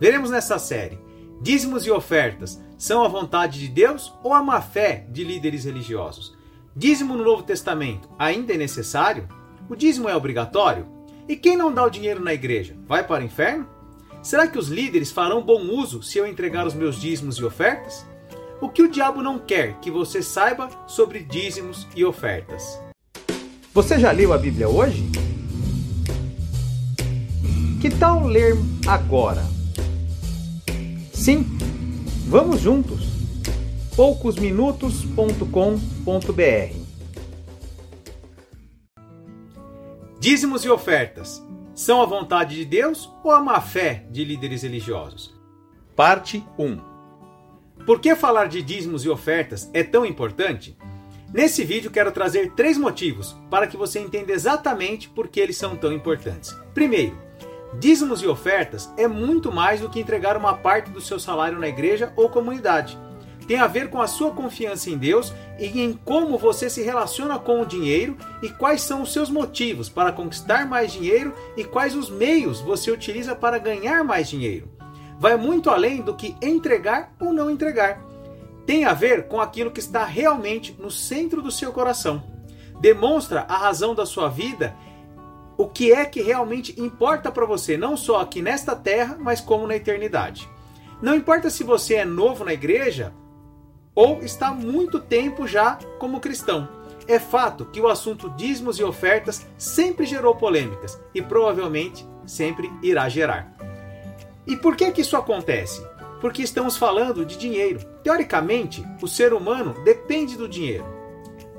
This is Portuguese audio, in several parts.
Veremos nessa série: dízimos e ofertas são a vontade de Deus ou a má fé de líderes religiosos? Dízimo no Novo Testamento ainda é necessário? O dízimo é obrigatório? E quem não dá o dinheiro na igreja vai para o inferno? Será que os líderes farão bom uso se eu entregar os meus dízimos e ofertas? O que o diabo não quer que você saiba sobre dízimos e ofertas? Você já leu a Bíblia hoje? Que tal ler agora? Sim, vamos juntos. poucosminutos.com.br Dízimos e ofertas são a vontade de Deus ou a má fé de líderes religiosos? Parte 1 Por que falar de dízimos e ofertas é tão importante? Nesse vídeo quero trazer três motivos para que você entenda exatamente por que eles são tão importantes. Primeiro, dízimos e ofertas é muito mais do que entregar uma parte do seu salário na igreja ou comunidade tem a ver com a sua confiança em Deus e em como você se relaciona com o dinheiro e quais são os seus motivos para conquistar mais dinheiro e quais os meios você utiliza para ganhar mais dinheiro. Vai muito além do que entregar ou não entregar. Tem a ver com aquilo que está realmente no centro do seu coração. Demonstra a razão da sua vida, o que é que realmente importa para você, não só aqui nesta terra, mas como na eternidade. Não importa se você é novo na igreja ou está muito tempo já como cristão. É fato que o assunto dízimos e ofertas sempre gerou polêmicas e provavelmente sempre irá gerar. E por que que isso acontece? Porque estamos falando de dinheiro. Teoricamente, o ser humano depende do dinheiro.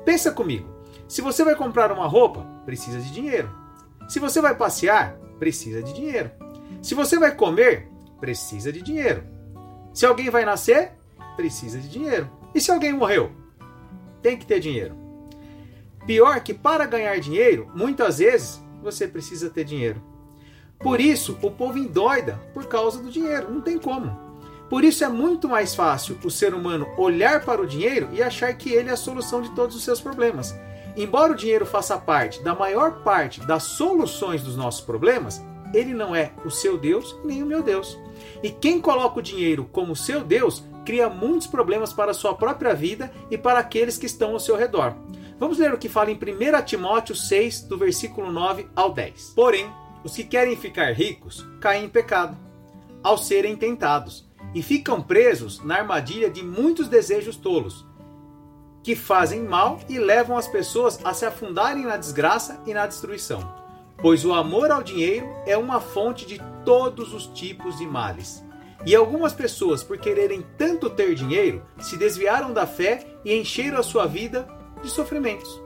Pensa comigo. Se você vai comprar uma roupa, precisa de dinheiro. Se você vai passear, precisa de dinheiro. Se você vai comer, precisa de dinheiro. Se alguém vai nascer, precisa de dinheiro. E se alguém morreu? Tem que ter dinheiro. Pior que para ganhar dinheiro, muitas vezes você precisa ter dinheiro. Por isso, o povo endoida por causa do dinheiro, não tem como. Por isso é muito mais fácil o ser humano olhar para o dinheiro e achar que ele é a solução de todos os seus problemas. Embora o dinheiro faça parte da maior parte das soluções dos nossos problemas, ele não é o seu Deus nem o meu Deus. E quem coloca o dinheiro como seu Deus cria muitos problemas para a sua própria vida e para aqueles que estão ao seu redor. Vamos ler o que fala em 1 Timóteo 6, do versículo 9 ao 10. Porém, os que querem ficar ricos caem em pecado, ao serem tentados, e ficam presos na armadilha de muitos desejos tolos, que fazem mal e levam as pessoas a se afundarem na desgraça e na destruição. Pois o amor ao dinheiro é uma fonte de todos os tipos de males. E algumas pessoas, por quererem tanto ter dinheiro, se desviaram da fé e encheram a sua vida de sofrimentos.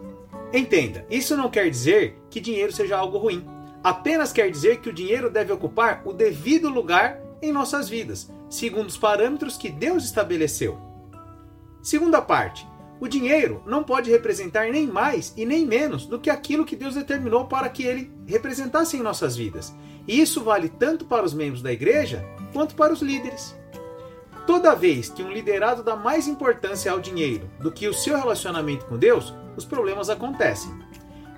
Entenda, isso não quer dizer que dinheiro seja algo ruim. Apenas quer dizer que o dinheiro deve ocupar o devido lugar em nossas vidas, segundo os parâmetros que Deus estabeleceu. Segunda parte, o dinheiro não pode representar nem mais e nem menos do que aquilo que Deus determinou para que ele representasse em nossas vidas. E isso vale tanto para os membros da igreja quanto para os líderes. Toda vez que um liderado dá mais importância ao dinheiro do que o seu relacionamento com Deus, os problemas acontecem.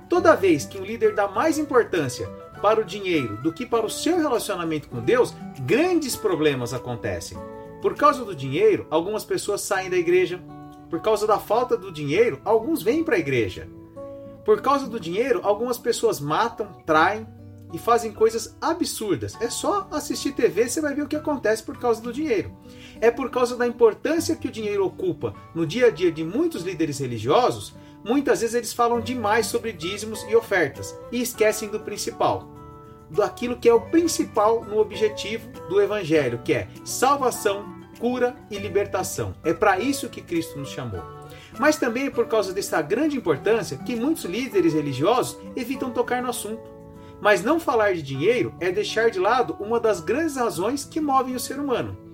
Toda vez que um líder dá mais importância para o dinheiro do que para o seu relacionamento com Deus, grandes problemas acontecem. Por causa do dinheiro, algumas pessoas saem da igreja, por causa da falta do dinheiro, alguns vêm para a igreja. Por causa do dinheiro, algumas pessoas matam, traem e fazem coisas absurdas. É só assistir TV, você vai ver o que acontece por causa do dinheiro. É por causa da importância que o dinheiro ocupa no dia a dia de muitos líderes religiosos, muitas vezes eles falam demais sobre dízimos e ofertas e esquecem do principal. Do aquilo que é o principal no objetivo do evangelho, que é salvação cura e libertação. É para isso que Cristo nos chamou. Mas também é por causa dessa grande importância que muitos líderes religiosos evitam tocar no assunto. Mas não falar de dinheiro é deixar de lado uma das grandes razões que movem o ser humano.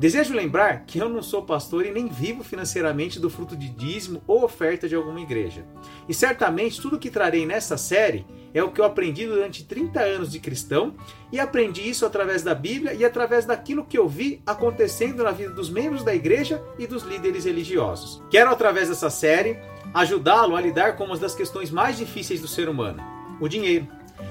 Desejo lembrar que eu não sou pastor e nem vivo financeiramente do fruto de dízimo ou oferta de alguma igreja. E certamente tudo que trarei nessa série é o que eu aprendi durante 30 anos de cristão e aprendi isso através da Bíblia e através daquilo que eu vi acontecendo na vida dos membros da igreja e dos líderes religiosos. Quero, através dessa série, ajudá-lo a lidar com uma das questões mais difíceis do ser humano: o dinheiro.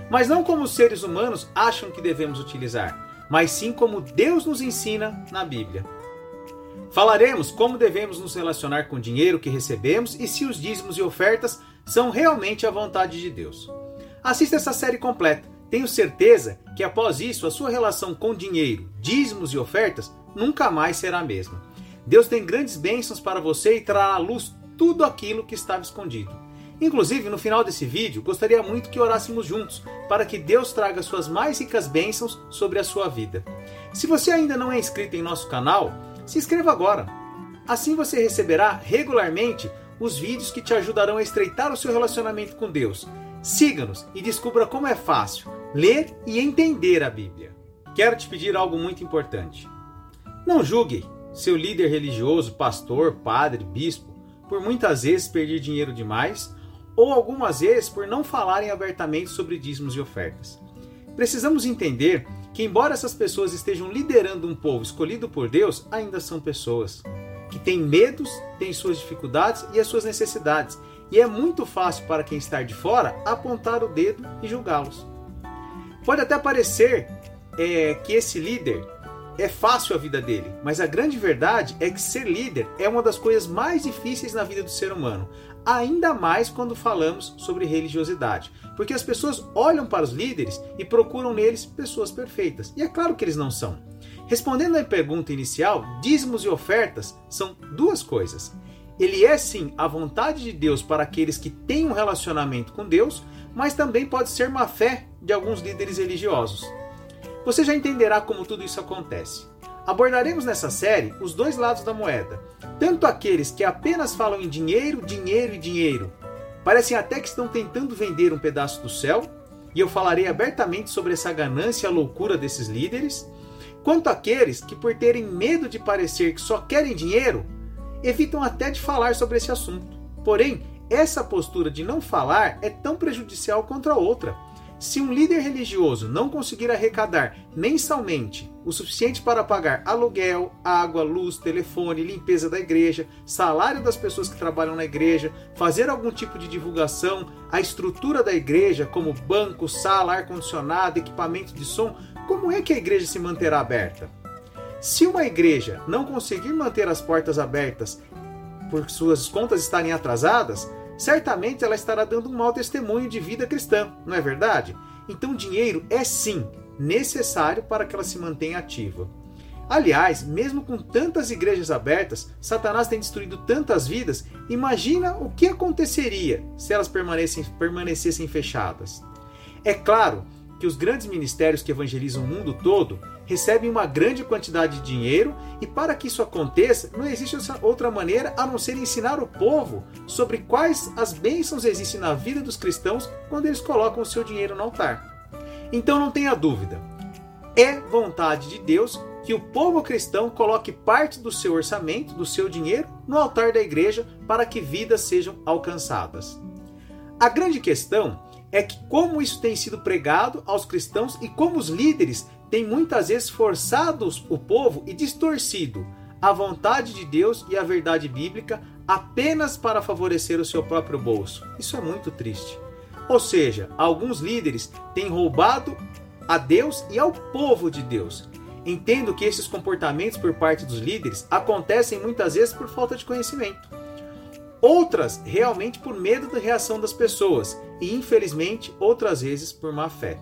Mas não como os seres humanos acham que devemos utilizar mas sim como Deus nos ensina na Bíblia. Falaremos como devemos nos relacionar com o dinheiro que recebemos e se os dízimos e ofertas são realmente a vontade de Deus. Assista essa série completa. Tenho certeza que após isso a sua relação com dinheiro, dízimos e ofertas nunca mais será a mesma. Deus tem grandes bênçãos para você e trará à luz tudo aquilo que estava escondido. Inclusive, no final desse vídeo, gostaria muito que orássemos juntos para que Deus traga suas mais ricas bênçãos sobre a sua vida. Se você ainda não é inscrito em nosso canal, se inscreva agora. Assim você receberá regularmente os vídeos que te ajudarão a estreitar o seu relacionamento com Deus. Siga-nos e descubra como é fácil ler e entender a Bíblia. Quero te pedir algo muito importante. Não julgue seu líder religioso, pastor, padre, bispo, por muitas vezes perder dinheiro demais ou algumas vezes por não falarem abertamente sobre dízimos e ofertas. Precisamos entender que, embora essas pessoas estejam liderando um povo escolhido por Deus, ainda são pessoas que têm medos, têm suas dificuldades e as suas necessidades. E é muito fácil para quem está de fora apontar o dedo e julgá-los. Pode até parecer é, que esse líder é fácil a vida dele, mas a grande verdade é que ser líder é uma das coisas mais difíceis na vida do ser humano, ainda mais quando falamos sobre religiosidade, porque as pessoas olham para os líderes e procuram neles pessoas perfeitas, e é claro que eles não são. Respondendo à pergunta inicial, dízimos e ofertas são duas coisas. Ele é sim a vontade de Deus para aqueles que têm um relacionamento com Deus, mas também pode ser má fé de alguns líderes religiosos. Você já entenderá como tudo isso acontece. Abordaremos nessa série os dois lados da moeda, tanto aqueles que apenas falam em dinheiro, dinheiro e dinheiro, parecem até que estão tentando vender um pedaço do céu, e eu falarei abertamente sobre essa ganância e a loucura desses líderes, quanto aqueles que, por terem medo de parecer que só querem dinheiro, evitam até de falar sobre esse assunto. Porém, essa postura de não falar é tão prejudicial quanto a outra se um líder religioso não conseguir arrecadar mensalmente o suficiente para pagar aluguel, água, luz, telefone, limpeza da igreja, salário das pessoas que trabalham na igreja, fazer algum tipo de divulgação, a estrutura da igreja, como banco, sala, ar-condicionado, equipamento de som, como é que a igreja se manterá aberta? Se uma igreja não conseguir manter as portas abertas por suas contas estarem atrasadas, certamente ela estará dando um mau testemunho de vida cristã, não é verdade? Então, dinheiro é sim necessário para que ela se mantenha ativa. Aliás, mesmo com tantas igrejas abertas, Satanás tem destruído tantas vidas, imagina o que aconteceria se elas permanecessem, permanecessem fechadas. É claro que os grandes ministérios que evangelizam o mundo todo recebem uma grande quantidade de dinheiro e para que isso aconteça, não existe outra maneira a não ser ensinar o povo sobre quais as bênçãos existem na vida dos cristãos quando eles colocam o seu dinheiro no altar. Então não tenha dúvida, é vontade de Deus que o povo cristão coloque parte do seu orçamento, do seu dinheiro, no altar da igreja para que vidas sejam alcançadas. A grande questão é que como isso tem sido pregado aos cristãos e como os líderes têm muitas vezes forçado o povo e distorcido a vontade de Deus e a verdade bíblica apenas para favorecer o seu próprio bolso. Isso é muito triste. Ou seja, alguns líderes têm roubado a Deus e ao povo de Deus. Entendo que esses comportamentos por parte dos líderes acontecem muitas vezes por falta de conhecimento outras realmente por medo da reação das pessoas e, infelizmente, outras vezes por má fé.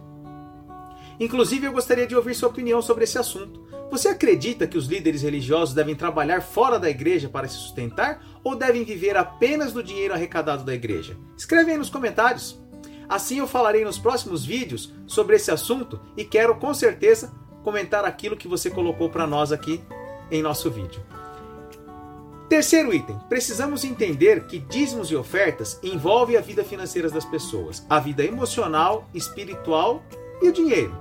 Inclusive, eu gostaria de ouvir sua opinião sobre esse assunto. Você acredita que os líderes religiosos devem trabalhar fora da igreja para se sustentar ou devem viver apenas do dinheiro arrecadado da igreja? Escreve aí nos comentários. Assim eu falarei nos próximos vídeos sobre esse assunto e quero com certeza comentar aquilo que você colocou para nós aqui em nosso vídeo. Terceiro item, precisamos entender que dízimos e ofertas envolvem a vida financeira das pessoas, a vida emocional, espiritual e o dinheiro,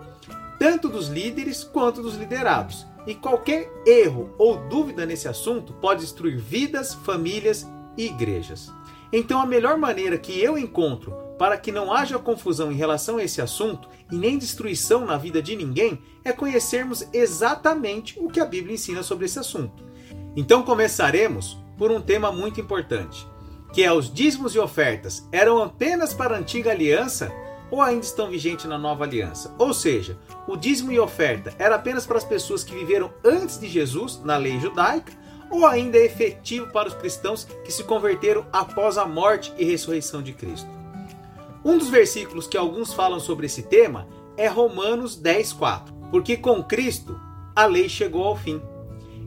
tanto dos líderes quanto dos liderados. E qualquer erro ou dúvida nesse assunto pode destruir vidas, famílias e igrejas. Então, a melhor maneira que eu encontro para que não haja confusão em relação a esse assunto e nem destruição na vida de ninguém é conhecermos exatamente o que a Bíblia ensina sobre esse assunto. Então começaremos por um tema muito importante, que é os dízimos e ofertas eram apenas para a antiga aliança ou ainda estão vigentes na nova aliança? Ou seja, o dízimo e oferta era apenas para as pessoas que viveram antes de Jesus na lei judaica, ou ainda é efetivo para os cristãos que se converteram após a morte e ressurreição de Cristo? Um dos versículos que alguns falam sobre esse tema é Romanos 10:4, porque com Cristo a lei chegou ao fim.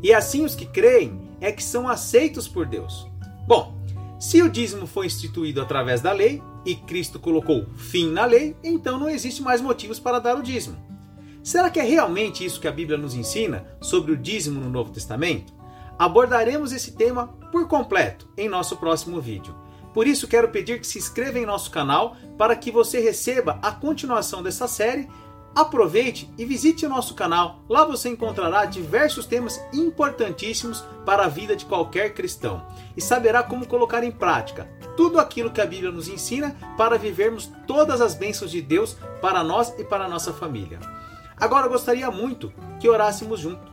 E assim os que creem é que são aceitos por Deus. Bom, se o dízimo foi instituído através da lei e Cristo colocou fim na lei, então não existe mais motivos para dar o dízimo. Será que é realmente isso que a Bíblia nos ensina sobre o dízimo no Novo Testamento? Abordaremos esse tema por completo em nosso próximo vídeo. Por isso, quero pedir que se inscreva em nosso canal para que você receba a continuação dessa série Aproveite e visite nosso canal. Lá você encontrará diversos temas importantíssimos para a vida de qualquer cristão e saberá como colocar em prática tudo aquilo que a Bíblia nos ensina para vivermos todas as bênçãos de Deus para nós e para nossa família. Agora gostaria muito que orássemos juntos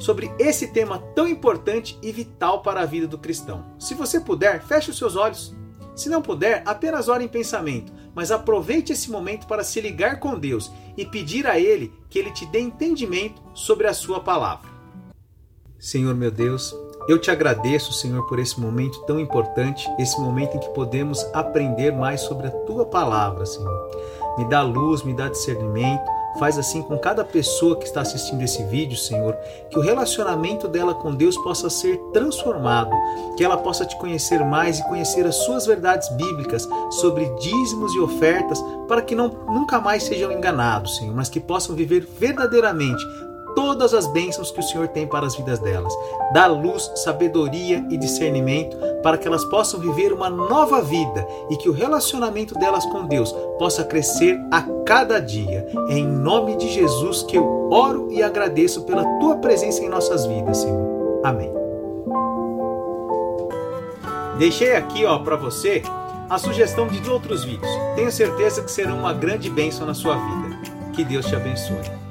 sobre esse tema tão importante e vital para a vida do cristão. Se você puder, feche os seus olhos. Se não puder, apenas ore em pensamento mas aproveite esse momento para se ligar com Deus e pedir a Ele que Ele te dê entendimento sobre a Sua palavra. Senhor meu Deus, eu te agradeço, Senhor, por esse momento tão importante, esse momento em que podemos aprender mais sobre a Tua palavra, Senhor. Me dá luz, me dá discernimento Faz assim com cada pessoa que está assistindo esse vídeo, Senhor, que o relacionamento dela com Deus possa ser transformado, que ela possa te conhecer mais e conhecer as suas verdades bíblicas sobre dízimos e ofertas, para que não, nunca mais sejam enganados, Senhor, mas que possam viver verdadeiramente todas as bênçãos que o Senhor tem para as vidas delas. Dá luz, sabedoria e discernimento para que elas possam viver uma nova vida e que o relacionamento delas com Deus possa crescer a cada dia. É em nome de Jesus que eu oro e agradeço pela tua presença em nossas vidas, Senhor. Amém. Deixei aqui, ó, para você a sugestão de outros vídeos. Tenho certeza que serão uma grande bênção na sua vida. Que Deus te abençoe.